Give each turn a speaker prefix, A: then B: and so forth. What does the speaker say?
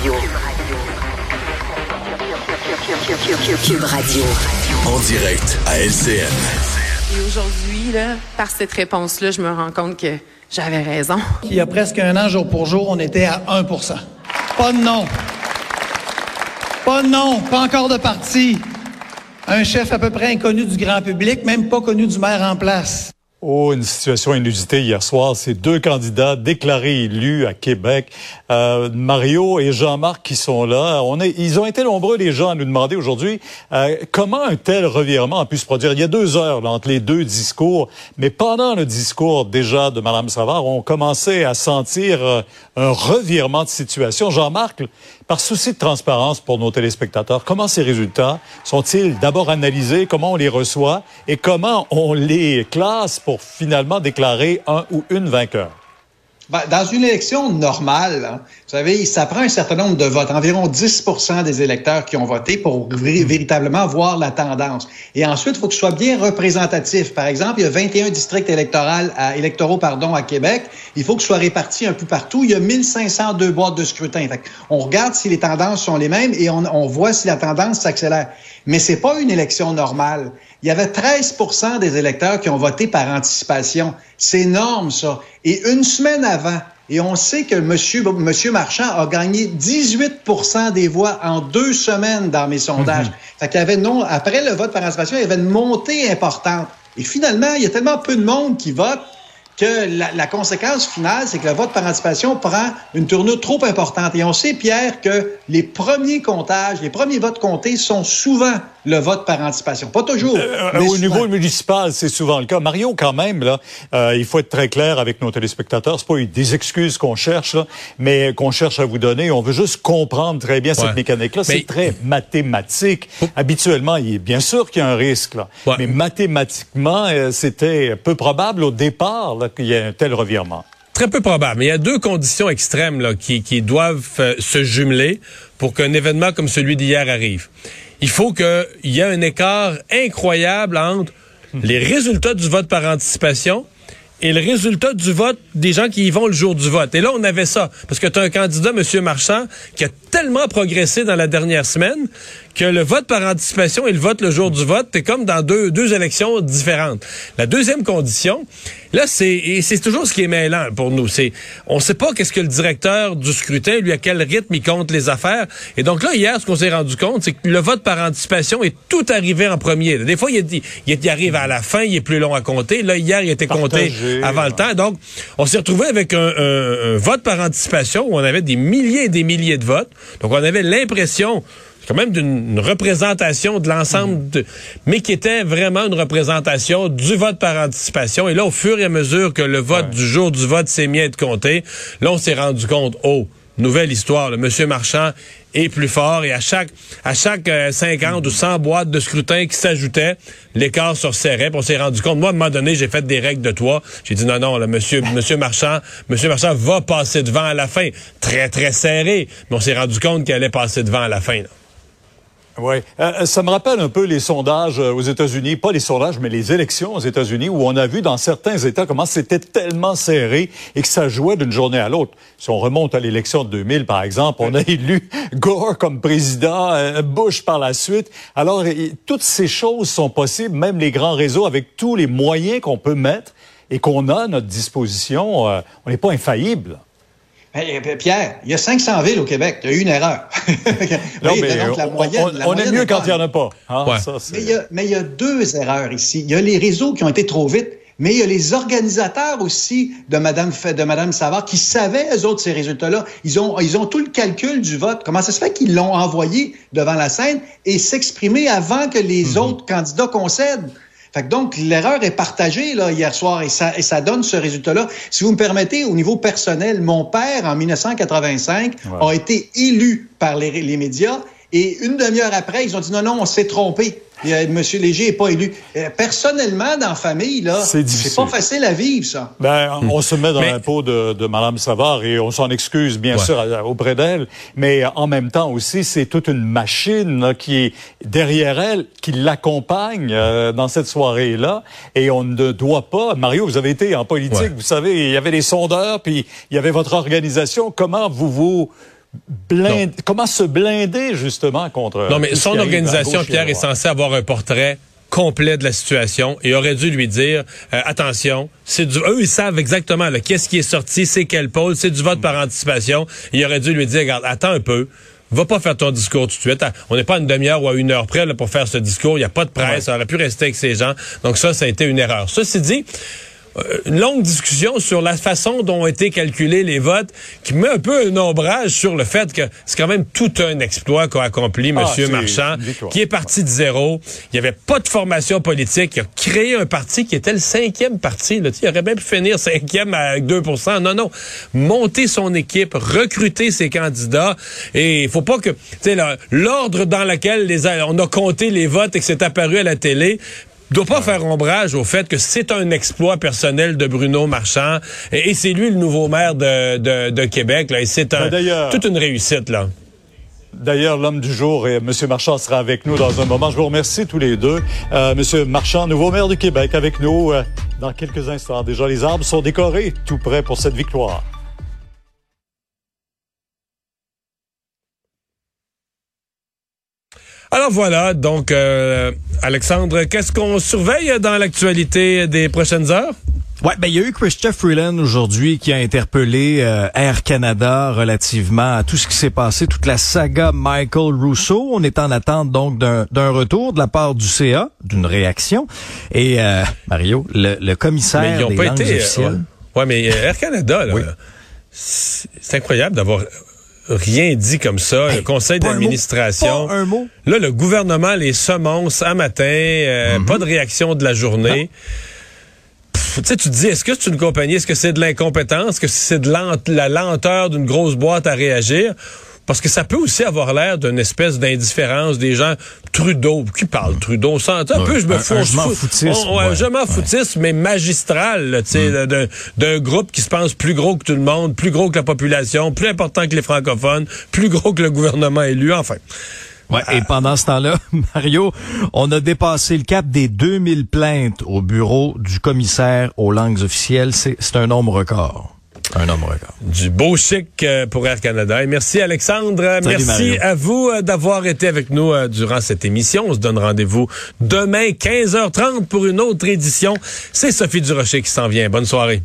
A: Radio. Cube Radio.
B: En direct à LCN.
C: Et aujourd'hui, là, par cette réponse-là, je me rends compte que j'avais raison.
D: Il y a presque un an, jour pour jour, on était à 1% Pas de non. Pas de non. Pas encore de parti. Un chef à peu près inconnu du grand public, même pas connu du maire en place.
E: Oh, une situation inusitée hier soir. Ces deux candidats déclarés élus à Québec, euh, Mario et Jean-Marc qui sont là. On est, ils ont été nombreux les gens à nous demander aujourd'hui euh, comment un tel revirement a pu se produire. Il y a deux heures entre les deux discours, mais pendant le discours déjà de Mme Savard, on commençait à sentir euh, un revirement de situation. Jean-Marc, par souci de transparence pour nos téléspectateurs, comment ces résultats sont-ils d'abord analysés, comment on les reçoit et comment on les classe pour finalement déclarer un ou une vainqueur?
F: Ben, dans une élection normale, hein, vous savez, ça prend un certain nombre de votes, environ 10% des électeurs qui ont voté pour véritablement voir la tendance. Et ensuite, il faut que ce soit bien représentatif. Par exemple, il y a 21 districts électoraux à, Québec. Il faut que ce soit réparti un peu partout. Il y a 1502 boîtes de scrutin. on regarde si les tendances sont les mêmes et on, on voit si la tendance s'accélère. Mais c'est pas une élection normale. Il y avait 13% des électeurs qui ont voté par anticipation. C'est énorme, ça. Et une semaine avant, et on sait que monsieur, monsieur Marchand a gagné 18 des voix en deux semaines dans mes sondages. Mhm. Fait qu'il y avait non, après le vote par anticipation, il y avait une montée importante. Et finalement, il y a tellement peu de monde qui vote que la, la conséquence finale, c'est que le vote par anticipation prend une tournure trop importante. Et on sait, Pierre, que les premiers comptages, les premiers votes comptés sont souvent le vote par anticipation. Pas toujours. Euh,
E: euh, au niveau municipal, c'est souvent le cas. Mario, quand même, là, euh, il faut être très clair avec nos téléspectateurs. C'est pas des excuses qu'on cherche, là, mais qu'on cherche à vous donner. On veut juste comprendre très bien cette mécanique-là. C'est très mathématique. Habituellement, il est bien sûr qu'il y a un risque, là. mais mathématiquement, c'était peu probable au départ qu'il y ait un tel revirement.
G: Très peu probable. Il y a deux conditions extrêmes là, qui, qui doivent se jumeler pour qu'un événement comme celui d'hier arrive il faut qu'il y ait un écart incroyable entre les résultats du vote par anticipation et le résultat du vote des gens qui y vont le jour du vote. Et là, on avait ça. Parce que tu as un candidat, M. Marchand, qui a tellement progressé dans la dernière semaine que le vote par anticipation et le vote le jour du vote, c'est comme dans deux, deux élections différentes. La deuxième condition, là, c'est et c'est toujours ce qui est mêlant pour nous. C'est on sait pas qu'est-ce que le directeur du scrutin, lui, à quel rythme il compte les affaires. Et donc là, hier, ce qu'on s'est rendu compte, c'est que le vote par anticipation est tout arrivé en premier. Des fois, il, il, il arrive à la fin, il est plus long à compter. Là, hier, il était compté avant le temps. Donc, on s'est retrouvé avec un, un vote par anticipation où on avait des milliers et des milliers de votes. Donc, on avait l'impression quand même d'une représentation de l'ensemble, de, mais qui était vraiment une représentation du vote par anticipation. Et là, au fur et à mesure que le vote du jour du vote s'est mis à être compté, là, on s'est rendu compte, oh, nouvelle histoire, le monsieur Marchand est plus fort et à chaque à chaque 50 euh, ou 100 boîtes de scrutin qui s'ajoutaient, l'écart se resserrait. on s'est rendu compte. Moi, à un moment donné, j'ai fait des règles de toi. J'ai dit non, non, le monsieur, monsieur Marchand, monsieur Marchand va passer devant à la fin. Très, très serré. Mais on s'est rendu compte qu'il allait passer devant à la fin. Là.
E: Oui, euh, euh, ça me rappelle un peu les sondages euh, aux États-Unis, pas les sondages, mais les élections aux États-Unis, où on a vu dans certains États comment c'était tellement serré et que ça jouait d'une journée à l'autre. Si on remonte à l'élection de 2000, par exemple, on a élu Gore comme président, Bush par la suite. Alors, toutes ces choses sont possibles, même les grands réseaux, avec tous les moyens qu'on peut mettre et qu'on a à notre disposition. on n'est pas infaillible.
F: Pierre, il y a 500 villes au Québec. Il y a eu une erreur.
E: non, mais on, est mieux quand il n'y en a pas. Hein,
F: mais, il y a, deux erreurs ici. Il y a les réseaux qui ont été trop vite, mais il y a les organisateurs aussi de Mme, de Madame Savard qui savaient, eux autres, ces résultats-là. Ils ont, ils ont tout le calcul du vote. Comment ça se fait qu'ils l'ont envoyé devant la scène et s'exprimer avant que les mhm. autres candidats concèdent? Fait que donc, l'erreur est partagée là, hier soir et ça, et ça donne ce résultat-là. Si vous me permettez, au niveau personnel, mon père, en 1985, a été élu par les, les médias et une demi-heure après, ils ont dit non, non, on s'est trompé. Monsieur Léger n'est pas élu. Euh, personnellement, dans la famille, là, c'est pas facile à vivre, ça.
E: Ben, on se met dans la peau de, de Mme Savard et on s'en excuse, bien sûr, auprès d'elle. Mais en même temps aussi, c'est toute une machine qui est derrière elle, qui l'accompagne euh, dans cette soirée-là. Et on ne doit pas... Mario, vous avez été en politique, vous savez, il y avait des sondeurs, puis il y avait votre organisation. Comment vous vous blind- comment se blinder justement contre.
G: Non, mais son organisation, Pierre, est censée avoir un portrait complet de la situation et aurait dû lui dire euh, attention, c'est du eux ils savent exactement là, qu'est-ce qui est sorti, c'est quel pôle, c'est du vote par anticipation. Il aurait dû lui dire regarde, attends un peu. Va pas faire ton discours tout de suite. Ah, On n'est pas à une demi-heure ou à une heure près là, pour faire ce discours. Il n'y a pas de presse. Ça aurait pu rester avec ces gens. Donc ça, ça a été une erreur. Ceci dit, une longue discussion sur la façon dont ont été calculés les votes qui met un peu un ombrage sur le fait que c'est quand même tout un exploit qu'a accompli M.
E: Ah, c'est
G: Marchand, qui est parti de zéro. Il n'y avait pas de formation politique. Il a créé un parti qui était le cinquième parti. Là. Il aurait bien pu finir cinquième avec 2% Non, non. Monter son équipe, recruter ses candidats. Et il faut pas que... Tu sais, là, l'ordre dans lequel les, on a compté les votes et que c'est apparu à la télé doit pas faire ombrage au fait que c'est un exploit personnel de Bruno Marchand et, et c'est lui le nouveau maire de, de, de Québec là, et c'est un,
E: Ben,
G: toute une réussite là.
E: D'ailleurs, l'homme du jour, et M. Marchand sera avec nous dans un moment. Je vous remercie tous les deux. Euh, M. Marchand, nouveau maire du Québec, avec nous euh, dans quelques instants. Déjà, les arbres sont décorés, tout prêts pour cette victoire.
G: Alors voilà, donc euh, Alexandre, qu'est-ce qu'on surveille dans l'actualité des prochaines heures?
H: Ouais, ben il y a eu Christophe Freeland aujourd'hui qui a interpellé euh, Air Canada relativement à tout ce qui s'est passé, toute la saga Michael Rousseau. On est en attente donc d'un retour de la part du CA, d'une réaction. Et euh, Mario, le, le commissaire
G: Mais ils n'ont
H: des
G: pas été. euh,
H: officielles.
G: ouais. Ouais, mais euh, Air Canada, là,
H: Oui.
G: c'est incroyable d'avoir rien dit comme ça. le conseil
H: un
G: d'administration.
H: Pas un mot.
G: Là, le gouvernement les semonce à matin, euh,
H: Mhm.
G: pas de réaction de la journée. Pff, Tu sais, tu te dis, est-ce que c'est une compagnie, est-ce que c'est de l'incompétence, est-ce que c'est de la lenteur d'une grosse boîte à réagir? Parce que ça peut aussi avoir l'air d'une espèce d'indifférence des gens. Trudeau, qui parle Trudeau? Ça, un
H: Ouais,
G: peu, je me fous.
H: je m'en
G: on- ouais,
H: ouais,
G: je m'en
H: ouais.
G: foutisme, mais magistral, tu sais,
H: Mm.
G: d'un- groupe qui se pense plus gros que tout le monde, plus gros que la population, plus important que les francophones, plus gros que le gouvernement élu, enfin.
H: Ouais, et pendant ce temps-là, Mario, on a dépassé le cap des 2000 plaintes au bureau du commissaire aux langues officielles. C'est un nombre record. Un nombre record.
G: Du beau chic euh, pour Air Canada. Et merci Alexandre. merci
H: Mario.
G: à vous euh, d'avoir été avec nous euh, durant cette émission. On se donne rendez-vous demain 15h30 pour une autre édition. C'est Sophie Durocher qui s'en vient. Bonne soirée.